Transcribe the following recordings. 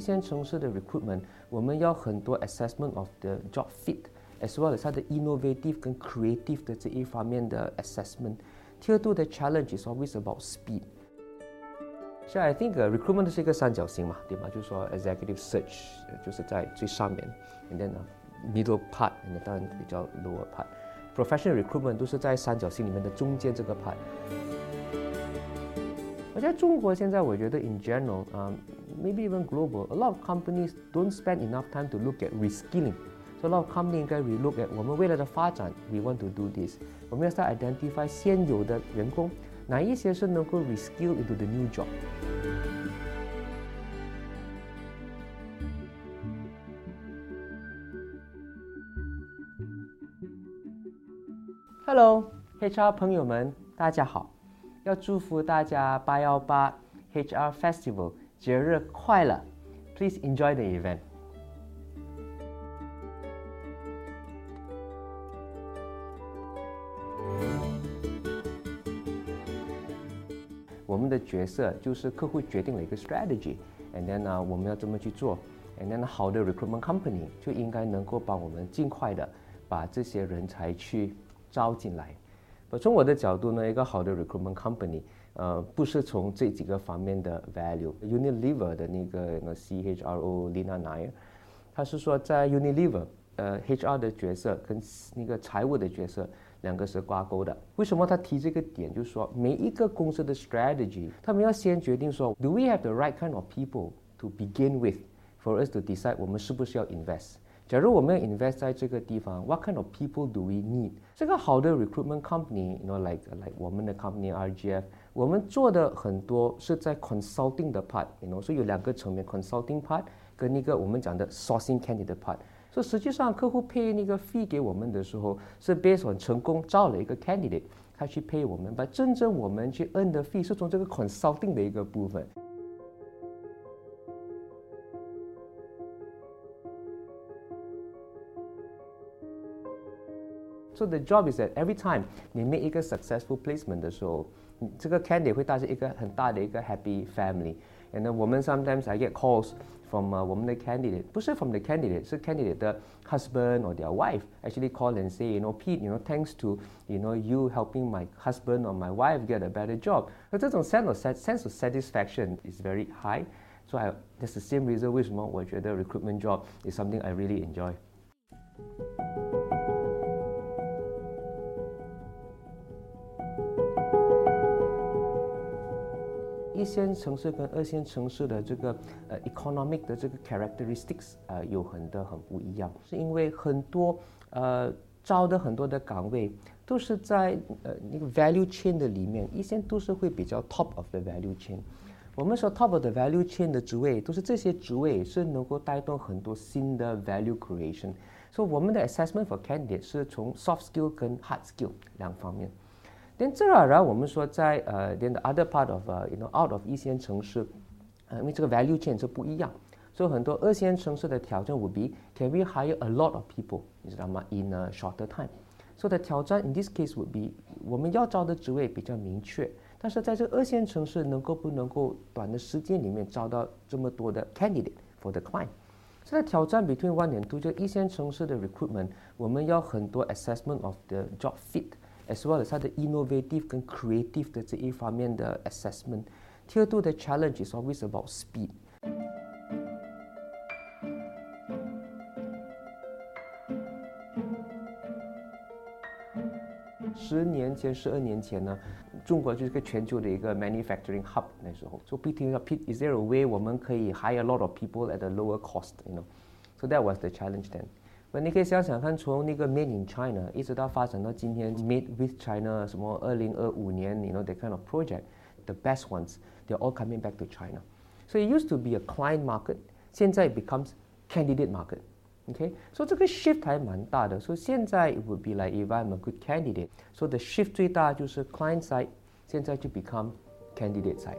线城市的 recruitment，我们要很多 assessment of the job fit，as well as 它的 innovative 跟 creative 的这一方面的 assessment。第二度的 challenge is always about speed。所以 I think、uh, recruitment 是一个三角形嘛，对吗？就是说 executive search 就是在最上面，and then、uh, middle part，and then 当然比较 lower part。professional recruitment 都是在三角形里面的中间这个 part。而在中国现在，我觉得 in general，嗯、 um,，maybe even global，a lot of companies don't spend enough time to look at reskilling。So a lot of company 应该 relook at 我们未来的发展，we want to do this。我们要 start identify 现有的员工，哪一些是能够 reskill into the new job。Hello，HR 朋友们，大家好！要祝福大家八幺八 HR Festival 节日快乐！Please enjoy the event。我们的角色就是客户决定了一个 strategy，and then 呢，我们要这么去做，and then 好的 recruitment company 就应该能够帮我们尽快的把这些人才去。招进来，从我的角度呢，一个好的 recruitment company，呃，不是从这几个方面的 value。Unilever 的那个那个 CHRO Lina Nair，他是说在 Unilever，呃，HR 的角色跟那个财务的角色两个是挂钩的。为什么他提这个点？就是说每一个公司的 strategy，他们要先决定说，Do we have the right kind of people to begin with for us to decide 我们是不是要 invest？假如我们 invest 在这个地方，What kind of people do we need？这个好的 recruitment company，you know like like 我们的 company RGF，我们做的很多是在 consulting 的 part，you know，所以有两个层面，consulting part 跟那个我们讲的 sourcing candidate part。所以实际上客户 pay 那个 fee 给我们的时候，是 based on 成功招了一个 candidate，他去 pay 我们，把真正我们去 earn 的 fee 是从这个 consulting 的一个部分。So the job is that every time 你 make 一个 successful placement 的时候，这个 candidate 会带着一个很大的一个 happy family。And then 我们 sometimes I get calls from、uh, 我们的 candidate，不是 from the candidate，是 candidate 的 husband or their wife actually call and say, you know, Pete, you know, thanks to you know you helping my husband or my wife get a better job。那这种 sense of sense of satisfaction is very high。So I, that's the same reason 为什么我觉得 recruitment job is something I really enjoy。 一线城市跟二线城市的这个呃 economic 的这个 characteristics 呃有很多很不一样，是因为很多呃招的很多的岗位都是在呃那个 value chain 的里面，一线都是会比较 top of the value chain。我们说 top of the value chain 的职位，都是这些职位是能够带动很多新的 value creation。所以我们的 assessment for candidate 是从 soft skill 跟 hard skill 两方面。Then, 自然而然，我们说在呃，then the other part of you know out of 一线城市，呃，因为这个 value chain 是不一样，所以很多二线城市的挑战 would be can we hire a lot of people，你知道吗？in a shorter time。所以的挑战 in this case would be 我们要招的职位比较明确，但是在这个二线城市能够不能够短的时间里面招到这么多的 candidate for the client。这个挑战 between one and two 就一线城市的 recruitment，我们要很多 assessment of the job fit。as well as 它的 innovative 跟 creative 的这一方面的 assessment。第二度的 challenge is always about speed。十年前、十二年前呢，中国就是个全球的一个 manufacturing hub。那时候，所以 Pete 说，Pete，is there a way 我们可以 hire a lot of people at a lower cost？You know，so that was the challenge then。 那你可以想想看，从那个 Made in China 一直到发展到今天 Made with China，什么二零二五年，you know that kind of project，the best ones，they're all coming back to China。So it used to be a client market，现在 becomes candidate market。OK，所以这个 shift 还蛮大的。所以现在 it would be like if I'm a good candidate，so the shift 最大就是 client side，现在就 become candidate side。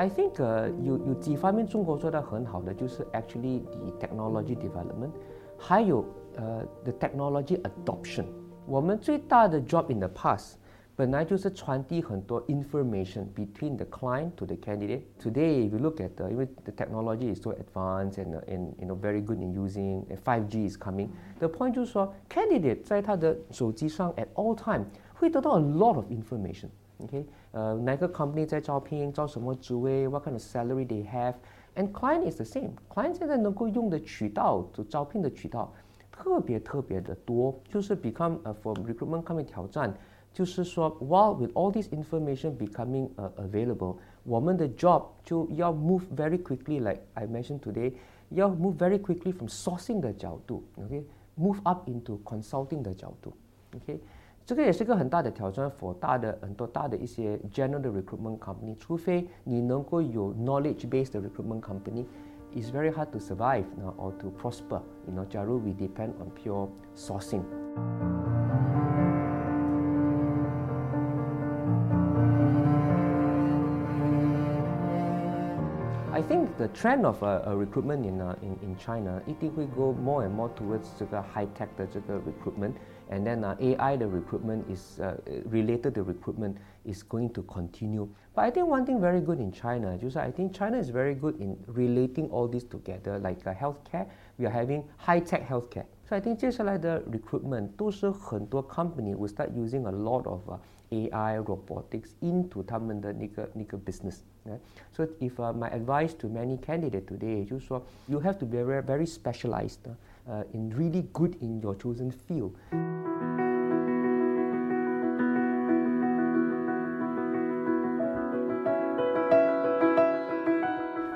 I think 呃有有几方面中国做得很好的，就是 actually the technology development，还有呃 the technology adoption。 我们最大的 job in the past 本来就是传递很多 information between the client to the candidate. Today, if you look at the, 因为 the technology is so advanced and, and you know very good in using, and 5G is coming. The point 就是说，candidate 在他的手机上 at all time 会得到 a lot of information. Okay，呃，哪个 company 在招聘，招什么职位，what kind of salary they have, and client is the same. Client 现在能够用的渠道，就招聘的渠道，特别特别的多，就是 become 呃 for recruitment company 挑战。就是说，while with all this information becoming uh, available，我们的 job 就要 move very quickly，like I mentioned today，要 move very quickly from sourcing 的角度，OK，move up into consulting 的角度，OK， 这个也是个很大的挑战 for 大的很多大的一些 general 的 recruitment company，除非你能够有 knowledge based 的 recruitment company，is very hard to survive or to prosper。you know，假如 we depend on pure sourcing。I think the trend of uh, uh, recruitment in, uh, in, in China, it will go more and more towards 这个 high tech 的这个 recruitment, and then uh, AI the recruitment is uh, related to recruitment is going to continue. But I think one thing very good in China, just I think China is very good in relating all this together, like uh, healthcare. We are having high tech healthcare. So I think 接下来的 recruitment 都是很多 company will start using a lot of uh, AI robotics into 他们的那个那个 business。So if uh, my advice to many candidates today 就是说，you have to be very very specialized uh, uh, in really good in your chosen field.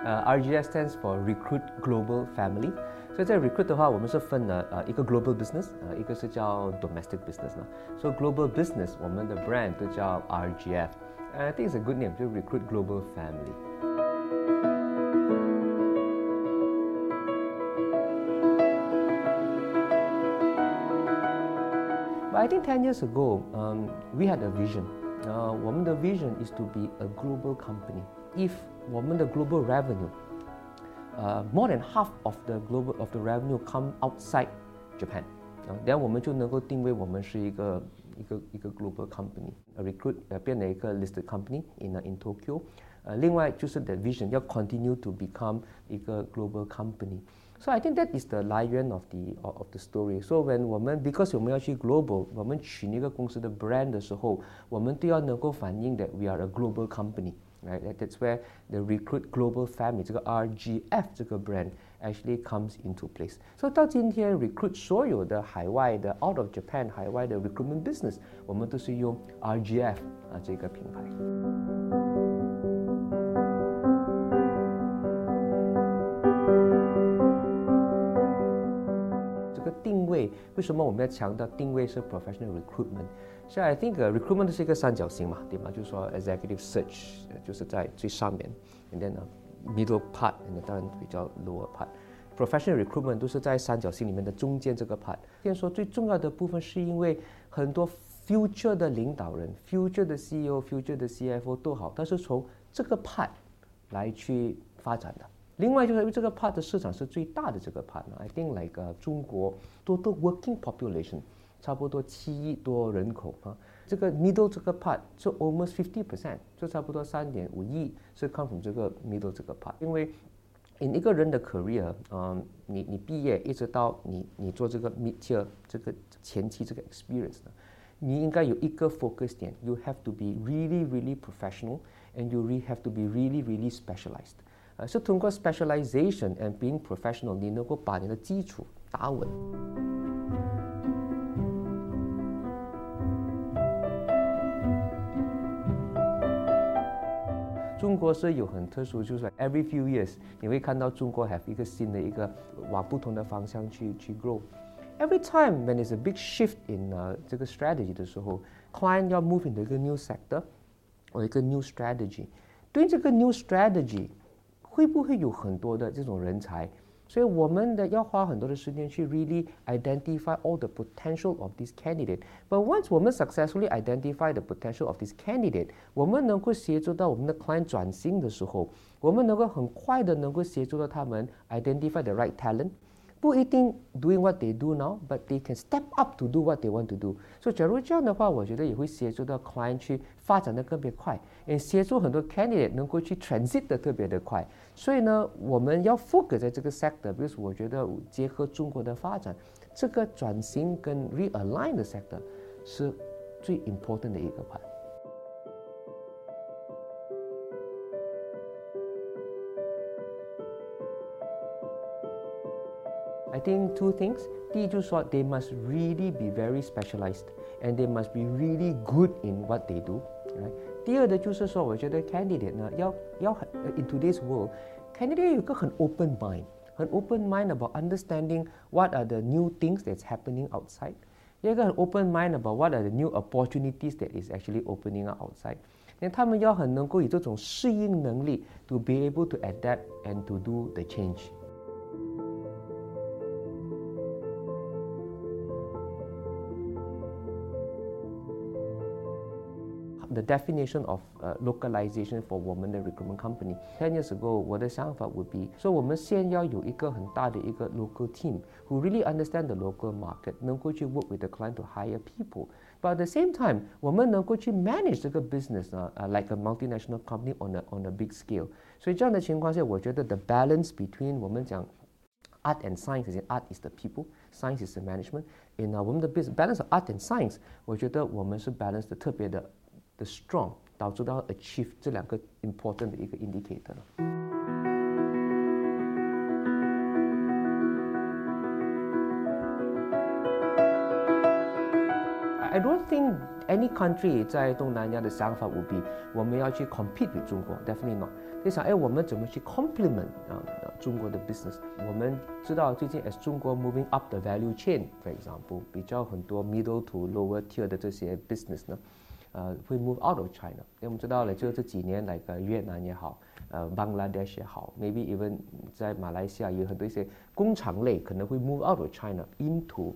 Uh, RGF stands for Recruit Global Family，所以在 recruit 的话，我们是分了呃一个 global business，呃一个是叫 domestic business 呢。所以 global business 我们的 brand 就叫 RGF，呃，I think it's a good name，就 Recruit Global Family。I think 10 years ago, um, we had a vision. Uh, 我们的 vision is to be a global company. If 我们的 global revenue uh, more than half of the global of the revenue come outside Japan，啊、uh,，then 我们就能够定位我们是一个一个一个 global company，a recruit 呃变成一个 listed company in in Tokyo， 呃，另外就是 the vision 要 continue to become 一个 global company。So I think that is the 来源 of the of the story. So when 我们 because 我们要去 global，我们取那个公司的 brand 的时候，我们都要能够反映 that we are a global company。right? That's where the Recruit Global Family 这个 RGF 这个 brand actually comes into place. So 到今天 Recruit 所有的海外的 out of Japan 海外的 recruitment business，我们都是用 RGF 啊这个品牌。 位，为什么我们要强调定位是 professional recruitment？所以 I think、recruitment 是一个三角形嘛，对吗？就是说 executive search 就是在最上面，and then、uh, middle part，and 当然比较 lower part。Professional recruitment 都是在三角形里面的中间这个 part。先说最重要的部分是因为很多 future 的领导人、future 的 CEO、future 的 CFO 都好，但是从这个 part 来去发展的。另外就是因为这个 part 的市场是最大的这个 part，I think like、uh, 中国多多 working population。差不多七亿多人口啊，这个 middle 这个 part 就 almost fifty percent，就差不多三点五亿是 come from 这个 middle 这个 part。因为 in 一个人的 career，嗯，你你毕业一直到你你做这个 mid tier 这个前期这个 experience 呢，你应该有一个 focus 点，you have to be really really professional and you really have to be really really specialized。呃，是通过 specialization and being professional，你能够把你的基础打稳。中国是有很特殊，就是 every few years 你会看到中国 have 一个新的一个往不同的方向去去 grow。Every time when there's a big shift in 呃这个 strategy 的时候，client 要 move into 一个 new sector 或一个 new strategy，对这个 new strategy 会不会有很多的这种人才？所以我们的要花很多的时间去 really identify all the potential of this candidate. But once 我们 successfully identify the potential of this candidate，我们能够协助到我们的 client 转型的时候，我们能够很快的能够协助到他们 identify the right talent。不一定 doing what they do now，but they can step up to do what they want to do。所以假如这样的话，我觉得也会协助到 client 去发展的特别快，也协助很多 candidate 能够去 transit 的特别的快。所以呢，我们要 focus 在这个 sector，比如说我觉得结合中国的发展，这个转型跟 realign 的 sector 是最 important 的一个 part。think two things. 第一就是说，they must really be very specialized and they must be really good in what they do. Right? 第二的就是说，我觉得 candidate 呢，要要很 in today's world，candidate 有一个很 open mind，很 open mind about understanding what are the new things that's happening outside，有一个很 open mind about what are the new opportunities that is actually opening up outside。那他们要很能够以这种适应能力，to be able to adapt and to do the change。 the definition of uh, localization for 我们的 recruitment company. Ten years ago，我的想法 would be，说我们先要有一个很大的一个 local team who really understand the local market，能够去 work with the client to hire people。But at the same time，我们能够去 manage 这个 business 呢、uh, like a multinational company on a on a big scale。所以这样的情况下，我觉得 the balance between 我们讲 art and science is art is the people, science is the management. In uh, 我们的 business balance of art and science，我觉得我们是 balance 的特别的。 the strong 导致到 achieve 这两个 important 的一个 indicator 了。I don't think any country 在东南亚的想法 would be 我们要去 compete with 中国，definitely not。你想，哎，我们怎么去 complement 啊中国的 business？我们知道最近 as 中国 moving up the value chain，for example，比较很多 middle to lower tier 的这些 business 呢。 呃会 move out of China。因为我们知道了，就这几年来个越南也好，呃，Bangladesh 也好，maybe even 在马来西亚有很多一些工厂类可能会 move out of China into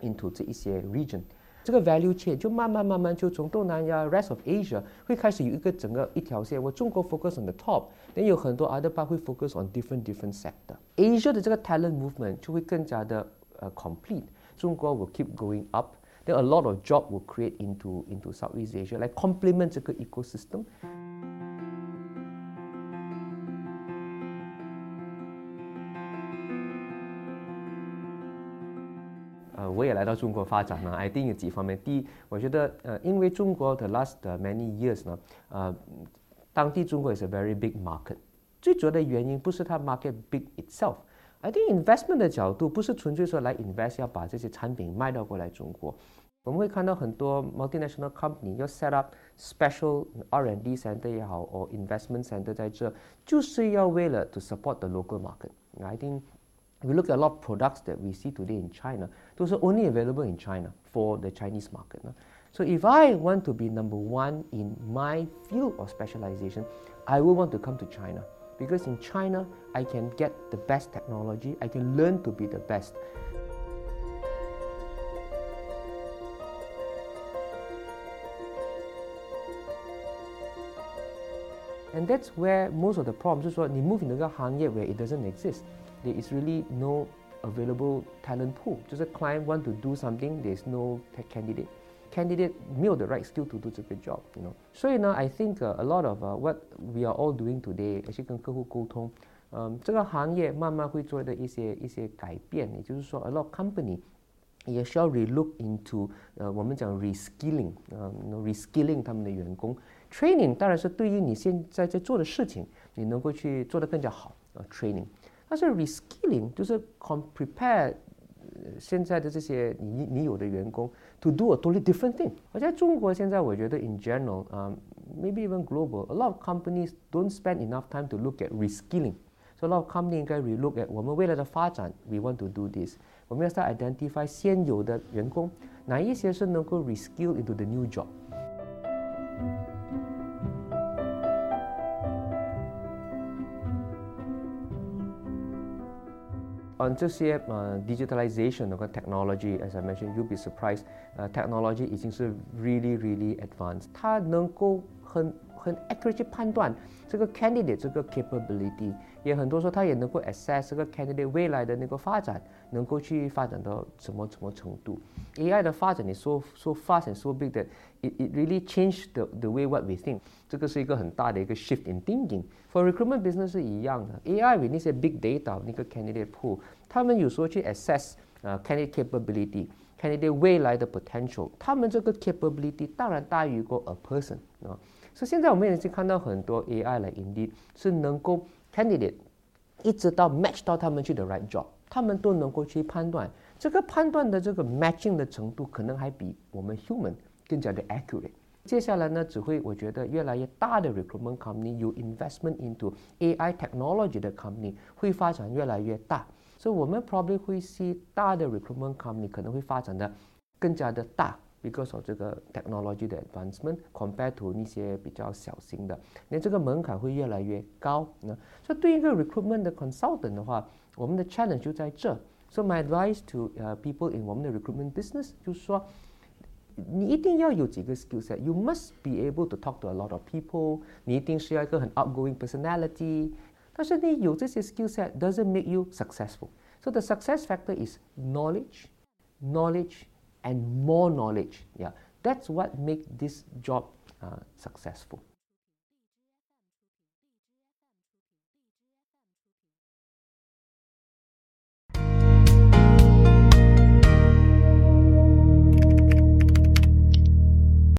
into 这一些 region。这个 value chain 就慢慢慢慢就从东南亚 rest of Asia 会开始有一个整个一条线。我中国 focus on the top，但有很多 other part 会 focus on different different sector。Asia 的这个 talent movement 就会更加的呃 complete。中国 will keep going up。then a lot of job will create into into Southeast Asia, like complement 这个 ecosystem. 呃，我也来到中国发展呢，I think 有几方面。第一，我觉得呃，因为中国的 last many years 呢，呃，当地中国 is a very big market。最主要的原因不是它 market big itself。 I think investment 的角度不是纯粹说来 invest 要把这些产品卖到过来中国。我们会看到很多 multinational company 要 set up special R&D center 也好，or investment center 在这，就是要为了 to support the local market。I think we look at a lot of products that we see today in China, those are only available in China for the Chinese market. So if I want to be number one in my field of specialization, I will want to come to China because in China, I can get the best technology, I can learn to be the best. And that's where most of the problems is what they move into a hangye where it doesn't exist. There is really no available talent pool. Just a client want to do something, there's no candidate. Candidate 没有 the right skill to do 这个 job, you know. 所以呢，I think、uh, a lot of、uh, what we are all doing today，而且跟客户沟通，嗯，这个行业慢慢会做的一些一些改变。也就是说，a lot of company 也需要 relook into 呃，我们讲 reskilling，呃，reskilling 他们的员工。Training 当然是对于你现在在做的事情，你能够去做得更加好啊。Training，但是 reskilling 就是 prepare 现在的这些你你有的员工 to do a totally different thing。而在中国现在，我觉得 in general，啊，maybe even global，a lot of companies don't spend enough time to look at reskilling。So a lot of company 应该 relook at 我们未来的发展，we want to do this。我们要 start identify 现有的员工，哪一些是能够 reskill into the new job。 on 这些呃 digitalization 那个 technology，as I mentioned，you'll be surprised，呃 technology 已经是 really really advanced，它能够很 很 accurate 去判断这个 candidate 这个 capability，也很多时候他也能够 assess 这个 candidate 未来的那个发展，能够去发展到什么什么程度。AI 的发展你 so so fast and so big that it it really changed the the way what we think。这个是一个很大的一个 shift in thinking。For recruitment business 是一样的，AI with 那些 big data 那个 candidate pool，他们有时候去 assess 呃 candidate capability。candidate 未来的 potential，他们这个 capability 当然大于过 a person 啊， 所以现在我们已经看到很多 AI 来 indeed 是能够 candidate 一直到 match 到他们去的 right job，他们都能够去判断，这个判断的这个 matching 的程度可能还比我们 human 更加的 accurate。接下来呢，只会我觉得越来越大的 recruitment company 有 investment into AI technology 的 company 会发展越来越大。所以我们 probably 会 see 大的 recruitment company 可能会发展的更加的大 ，because of 这个 technology 的 advancement compared to 那些比较小型的，那这个门槛会越来越高。那所以对一个 recruitment 的 consultant 的话，我们的 challenge 就在这。So my advice to 呃 people in 我们的 recruitment business 就是说，你一定要有几个 skill set。You must be able to talk to a lot of people。你一定是要一个很 outgoing personality。但是你有这些 skill set doesn't make you successful. So the success factor is knowledge, knowledge, and more knowledge. Yeah, that's what makes this job uh, successful.